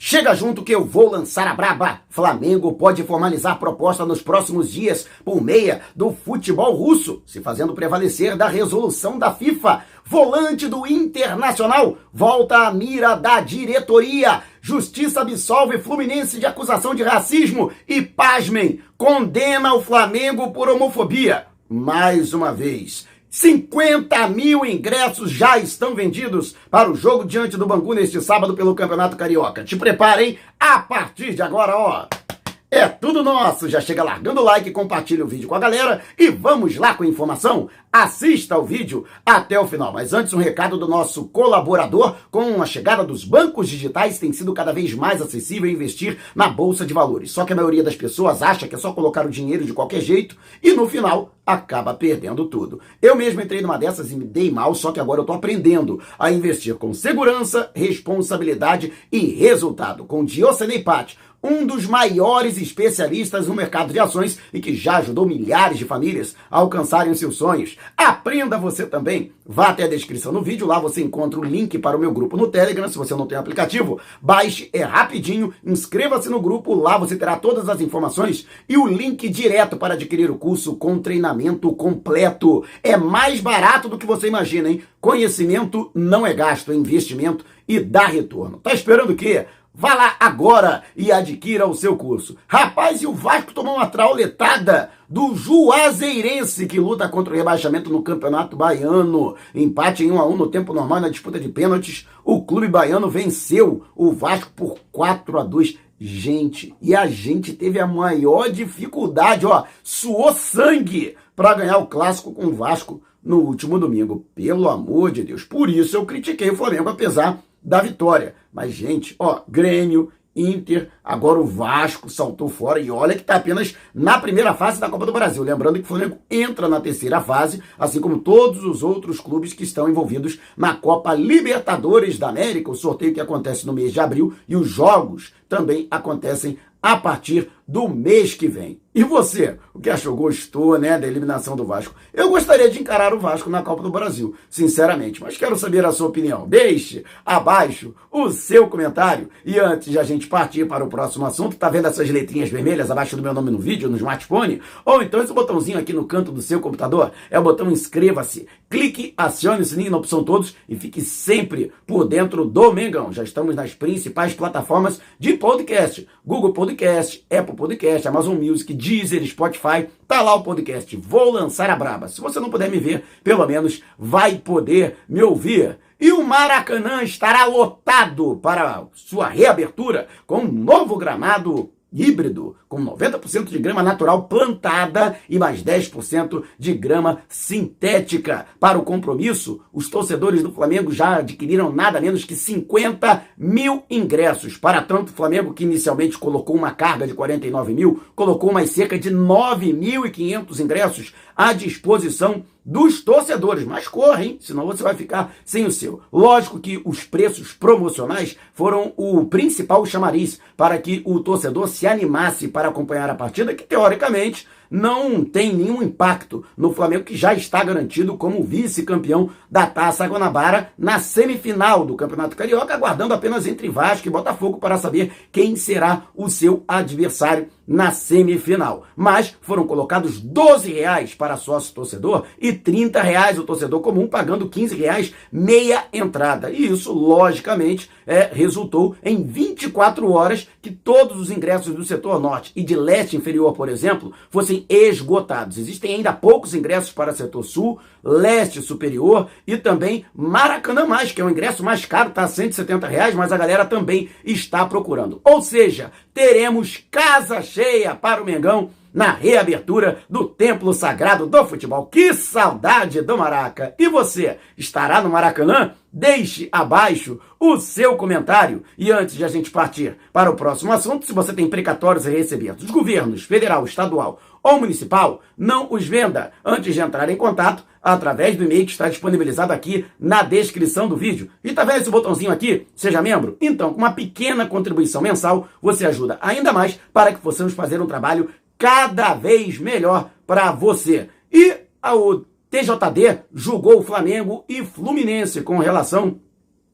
Chega junto que eu vou lançar a braba. Flamengo pode formalizar proposta nos próximos dias por meia do futebol russo, se fazendo prevalecer da resolução da FIFA. Volante do Internacional volta à mira da diretoria. Justiça absolve Fluminense de acusação de racismo e, pasmem, condena o Flamengo por homofobia. Mais uma vez. 50 mil ingressos já estão vendidos para o jogo diante do Bangu neste sábado pelo Campeonato Carioca. Te preparem a partir de agora, ó. É tudo nosso! Já chega largando o like, compartilha o vídeo com a galera e vamos lá com a informação? Assista o vídeo até o final. Mas antes, um recado do nosso colaborador. Com a chegada dos bancos digitais, tem sido cada vez mais acessível investir na Bolsa de Valores. Só que a maioria das pessoas acha que é só colocar o dinheiro de qualquer jeito e no final acaba perdendo tudo. Eu mesmo entrei numa dessas e me dei mal, só que agora eu tô aprendendo a investir com segurança, responsabilidade e resultado. Com Diocenei Patti um dos maiores especialistas no mercado de ações e que já ajudou milhares de famílias a alcançarem seus sonhos. Aprenda você também. Vá até a descrição do vídeo, lá você encontra o link para o meu grupo no Telegram, se você não tem aplicativo. Baixe, é rapidinho, inscreva-se no grupo, lá você terá todas as informações e o link direto para adquirir o curso com treinamento completo. É mais barato do que você imagina, hein? Conhecimento não é gasto, é investimento e dá retorno. Tá esperando o quê? Vá lá agora e adquira o seu curso. Rapaz, e o Vasco tomou uma trauletada do Juazeirense, que luta contra o rebaixamento no Campeonato Baiano. Empate em 1 a 1 no tempo normal na disputa de pênaltis. O clube baiano venceu o Vasco por 4 a 2. Gente, e a gente teve a maior dificuldade, ó, suou sangue para ganhar o clássico com o Vasco no último domingo. Pelo amor de Deus. Por isso eu critiquei o Flamengo, apesar da vitória. Mas, gente, ó, Grêmio, Inter, agora o Vasco saltou fora e olha que está apenas na primeira fase da Copa do Brasil. Lembrando que o Flamengo entra na terceira fase, assim como todos os outros clubes que estão envolvidos na Copa Libertadores da América, o sorteio que acontece no mês de abril e os jogos também acontecem a partir do mês que vem. E você, o que achou? Gostou, né, da eliminação do Vasco? Eu gostaria de encarar o Vasco na Copa do Brasil, sinceramente, mas quero saber a sua opinião. Deixe abaixo o seu comentário. E antes de a gente partir para o próximo assunto, tá vendo essas letrinhas vermelhas abaixo do meu nome no vídeo, no smartphone? Ou então esse botãozinho aqui no canto do seu computador? É o botão inscreva-se. Clique, acione o sininho na opção todos e fique sempre por dentro do Mengão. Já estamos nas principais plataformas de podcast: Google Podcast, Apple Podcast, Amazon Music, Deezer, Spotify, tá lá o podcast. Vou lançar a braba. Se você não puder me ver, pelo menos vai poder me ouvir. E o Maracanã estará lotado para sua reabertura com um novo gramado híbrido, com 90% de grama natural plantada e mais 10% de grama sintética. Para o compromisso, os torcedores do Flamengo já adquiriram nada menos que 50 mil ingressos. Para tanto, o Flamengo, que inicialmente colocou uma carga de 49 mil, colocou mais cerca de 9.500 ingressos à disposição dos torcedores. Mas corre, hein? Senão você vai ficar sem o seu. Lógico que os preços promocionais foram o principal chamariz para que o torcedor se animasse para acompanhar a partida, que teoricamente não tem nenhum impacto no Flamengo, que já está garantido como vice-campeão da Taça Guanabara na semifinal do Campeonato Carioca, aguardando apenas entre Vasco e Botafogo para saber quem será o seu adversário na semifinal. Mas foram colocados 12 reais para sócio torcedor e 30 reais o torcedor comum, pagando 15 reais meia entrada. E isso, logicamente, é, resultou em 24 horas que todos os ingressos do setor norte e de leste inferior, por exemplo, fossem esgotados. Existem ainda poucos ingressos para setor sul, leste superior e também Maracanã Mais, que é o ingresso mais caro, está a 170 reais, mas a galera também está procurando. Ou seja, teremos casa cheia para o Mengão na reabertura do Templo Sagrado do Futebol. Que saudade do Maraca! E você, estará no Maracanã? Deixe abaixo o seu comentário. E antes de a gente partir para o próximo assunto, se você tem precatórios a receber dos governos federal, estadual ou municipal, não os venda antes de entrar em contato através do e-mail que está disponibilizado aqui na descrição do vídeo. E vendo esse botãozinho aqui? Seja membro? Então, com uma pequena contribuição mensal, você ajuda ainda mais para que possamos fazer um trabalho cada vez melhor para você. E o TJD julgou o Flamengo e Fluminense com relação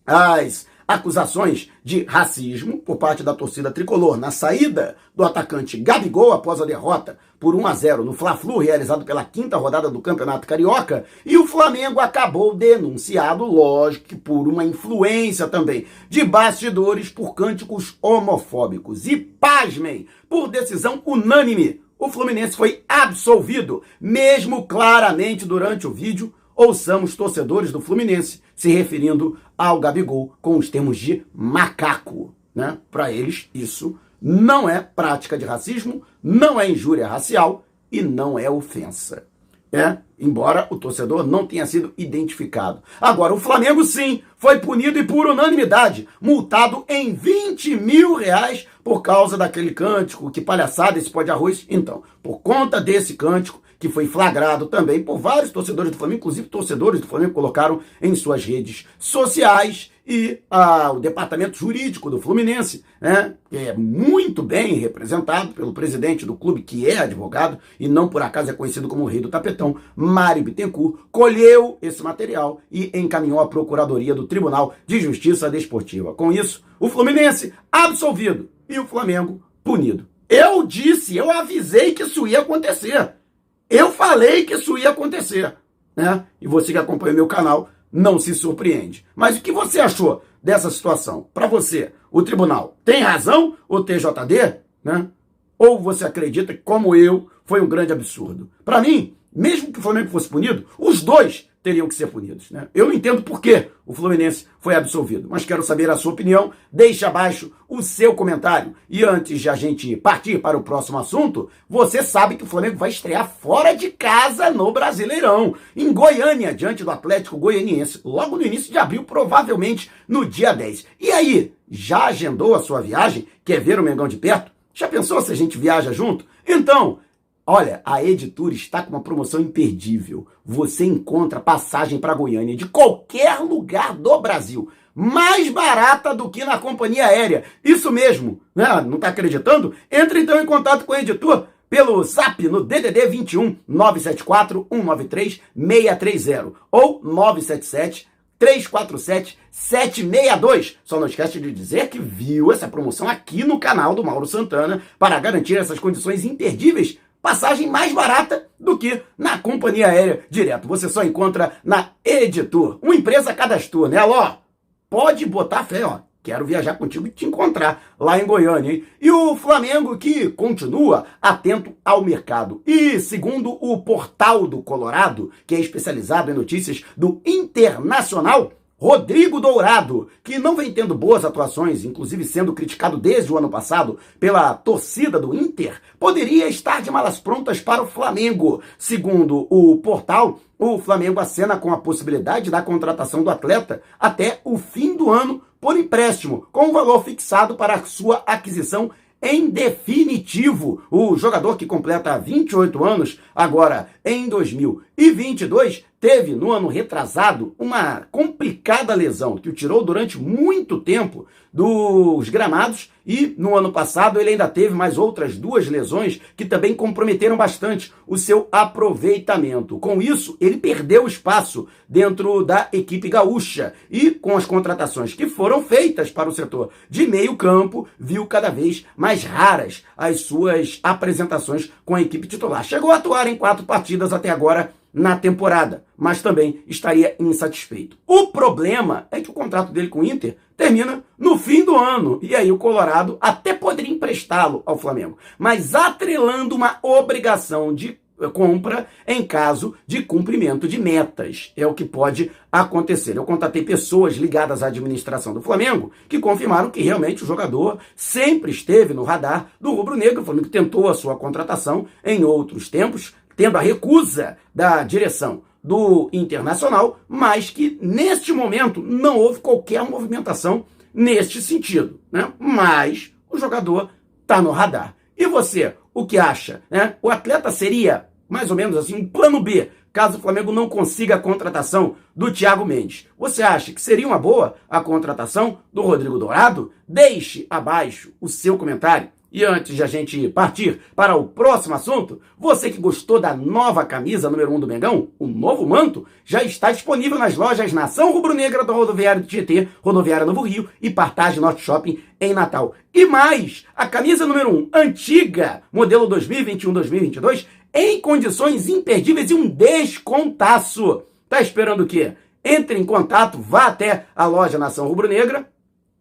às acusações de racismo por parte da torcida tricolor na saída do atacante Gabigol após a derrota por 1 a 0 no Fla-Flu realizado pela quinta rodada do Campeonato Carioca, e o Flamengo acabou denunciado, lógico, que por uma influência também de bastidores por cânticos homofóbicos. E pasmem, por decisão unânime, o Fluminense foi absolvido, mesmo claramente durante o vídeo ouçamos torcedores do Fluminense se referindo ao Gabigol com os termos de macaco. Né? Para eles, isso não é prática de racismo, não é injúria racial e não é ofensa. É, embora o torcedor não tenha sido identificado. Agora, o Flamengo sim foi punido e por unanimidade, multado em 20 mil reais por causa daquele cântico, que palhaçada esse pó de arroz. Então, por conta desse cântico, que foi flagrado também por vários torcedores do Flamengo, inclusive torcedores do Flamengo colocaram em suas redes sociais e ah, o departamento jurídico do Fluminense, né, que é muito bem representado pelo presidente do clube, que é advogado e não por acaso é conhecido como o rei do tapetão, Mário Bittencourt, colheu esse material e encaminhou à Procuradoria do Tribunal de Justiça Desportiva. Com isso, o Fluminense absolvido e o Flamengo punido. Eu disse, eu avisei que isso ia acontecer. Eu falei que isso ia acontecer, né? E você que acompanha meu canal não se surpreende. Mas o que você achou dessa situação? Para você, o tribunal tem razão, o TJD, né? Ou você acredita que, como eu, foi um grande absurdo? Para mim, mesmo que o Flamengo fosse punido, os dois teriam que ser punidos. Né? Eu não entendo por que o Fluminense foi absolvido, mas quero saber a sua opinião. Deixe abaixo o seu comentário. E antes de a gente partir para o próximo assunto, você sabe que o Flamengo vai estrear fora de casa no Brasileirão, em Goiânia, diante do Atlético Goianiense, logo no início de abril, provavelmente no dia 10. E aí, já agendou a sua viagem? Quer ver o Mengão de perto? Já pensou se a gente viaja junto? Então, Olha, a Editura está com uma promoção imperdível. Você encontra passagem para Goiânia de qualquer lugar do Brasil, mais barata do que na companhia aérea. Isso mesmo, né? Não está acreditando? Entre então em contato com a Editor pelo Zap no DDD 21 974 193 630 ou 977 347 762. Só não esquece de dizer que viu essa promoção aqui no canal do Mauro Santana para garantir essas condições imperdíveis passagem mais barata do que na companhia aérea direto. Você só encontra na Editor, uma empresa cadastrou né? ó. Pode botar fé, ó. Quero viajar contigo e te encontrar lá em Goiânia, hein? E o Flamengo que continua atento ao mercado. E segundo o portal do Colorado, que é especializado em notícias do Internacional, Rodrigo Dourado, que não vem tendo boas atuações, inclusive sendo criticado desde o ano passado pela torcida do Inter, poderia estar de malas prontas para o Flamengo. Segundo o portal, o Flamengo acena com a possibilidade da contratação do atleta até o fim do ano por empréstimo, com o valor fixado para sua aquisição em definitivo. O jogador que completa 28 anos, agora em 2022, teve no ano retrasado uma complicada lesão que o tirou durante muito tempo dos gramados e no ano passado ele ainda teve mais outras duas lesões que também comprometeram bastante o seu aproveitamento. Com isso, ele perdeu espaço dentro da equipe gaúcha e com as contratações que foram feitas para o setor de meio campo, viu cada vez mais raras as suas apresentações com a equipe titular. Chegou a atuar em quatro partidas até agora na temporada, mas também estaria insatisfeito. O problema é que o contrato dele com o Inter termina no fim do ano, e aí o Colorado até poderia emprestá-lo ao Flamengo, mas atrelando uma obrigação de compra em caso de cumprimento de metas. É o que pode acontecer. Eu contatei pessoas ligadas à administração do Flamengo que confirmaram que realmente o jogador sempre esteve no radar do rubro-negro. O Flamengo tentou a sua contratação em outros tempos, tendo a recusa da direção do Internacional, mas que neste momento não houve qualquer movimentação neste sentido. Né? Mas o jogador está no radar. E você, o que acha? Né? O atleta seria mais ou menos assim um plano B, caso o Flamengo não consiga a contratação do Thiago Mendes. Você acha que seria uma boa a contratação do Rodrigo Dourado? Deixe abaixo o seu comentário E antes de a gente partir para o próximo assunto, você que gostou da nova camisa número 1 um do Mengão, o novo manto, já está disponível nas lojas Nação Rubro-Negra do Rodoviário do Tietê, Rodoviária Novo Rio e Partage Norte Shopping em Natal. E mais, a camisa número 1, um, antiga, modelo 2021-2022, em condições imperdíveis e um descontaço. Tá esperando o quê? Entre em contato, vá até a loja Nação Rubro-Negra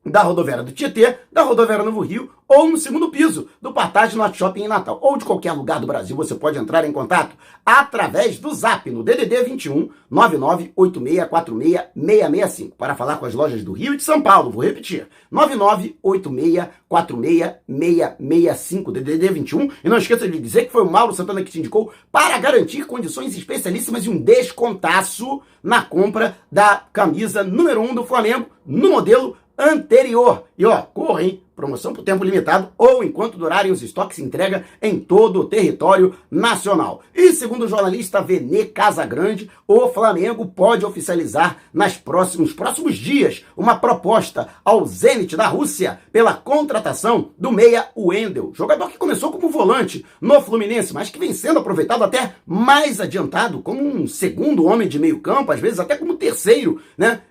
da rodoviária do Tietê, da rodoviária Novo Rio ou no segundo piso do Partage Norte Shopping em Natal, ou de qualquer lugar do Brasil, você pode entrar em contato através do Zap no DDD 21 998646665 para falar com as lojas do Rio e de São Paulo. Vou repetir: 998646665 DDD 21 e não esqueça de dizer que foi o Mauro Santana que te indicou para garantir condições especialíssimas e um descontaço na compra da camisa número 1 um do Flamengo no modelo anterior. E ó, corre, hein? Promoção por tempo limitado ou enquanto durarem os estoques entrega em todo o território nacional. E segundo o jornalista Vene Casagrande, o Flamengo pode oficializar nas próximos, próximos dias uma proposta ao Zenit da Rússia pela contratação do meia Wendel, jogador que começou como volante no Fluminense, mas que vem sendo aproveitado até mais adiantado como um segundo homem de meio campo, às vezes até como terceiro, né?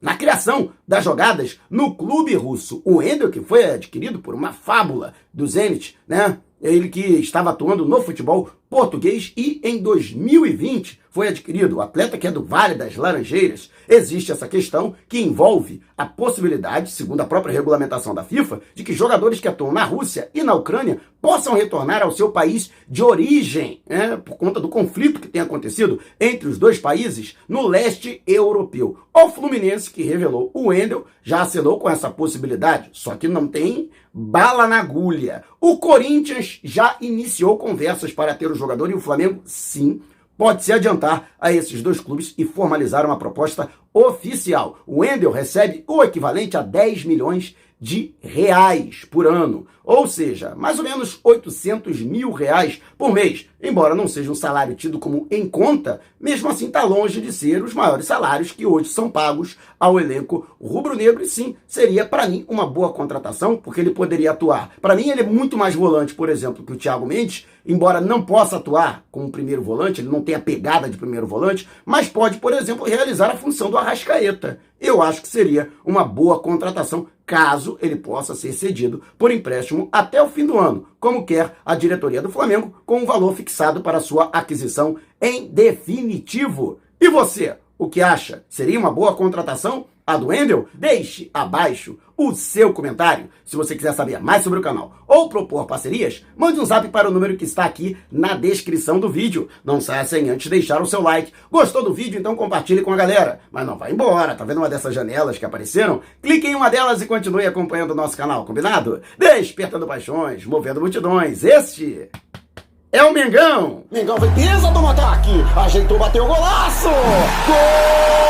Na criação das jogadas no clube russo. O Wendel, que foi adquirido por uma fábula do Zenit, né? Ele que estava atuando no futebol português e em 2020 foi adquirido. O atleta que é do Vale das Laranjeiras. Existe essa questão que envolve a possibilidade, segundo a própria regulamentação da FIFA, de que jogadores que atuam na Rússia e na Ucrânia possam retornar ao seu país de origem, né, por conta do conflito que tem acontecido entre os dois países no leste europeu. O Fluminense, que revelou o Wendel, já assinou com essa possibilidade, só que não tem bala na agulha. O Corinthians já iniciou conversas para ter o jogador e o Flamengo, sim, pode se adiantar a esses dois clubes e formalizar uma proposta oficial. O Wendel recebe o equivalente a 10 milhões de reais por ano, ou seja, mais ou menos 800 mil reais por mês. Embora não seja um salário tido como em conta, mesmo assim está longe de ser os maiores salários que hoje são pagos ao elenco rubro-negro. E sim, seria para mim uma boa contratação, porque ele poderia atuar. Para mim, ele é muito mais volante, por exemplo, que o Thiago Mendes, embora não possa atuar como primeiro volante, ele não tem a pegada de primeiro volante, mas pode, por exemplo, realizar a função do Arrascaeta. Eu acho que seria uma boa contratação caso ele possa ser cedido por empréstimo até o fim do ano, como quer a diretoria do Flamengo, com um valor fixado para sua aquisição em definitivo. E você, o que acha? Seria uma boa contratação? A do Wendel? Deixe abaixo o seu comentário. Se você quiser saber mais sobre o canal ou propor parcerias, mande um zap para o número que está aqui na descrição do vídeo. Não saia sem antes deixar o seu like. Gostou do vídeo? Então compartilhe com a galera. Mas não vai embora, tá vendo uma dessas janelas que apareceram? Clique em uma delas e continue acompanhando o nosso canal, combinado? Despertando paixões, movendo multidões. Este é o Mengão. Mengão fez pisa do ataque, ajeitou, bateu o golaço. Gol!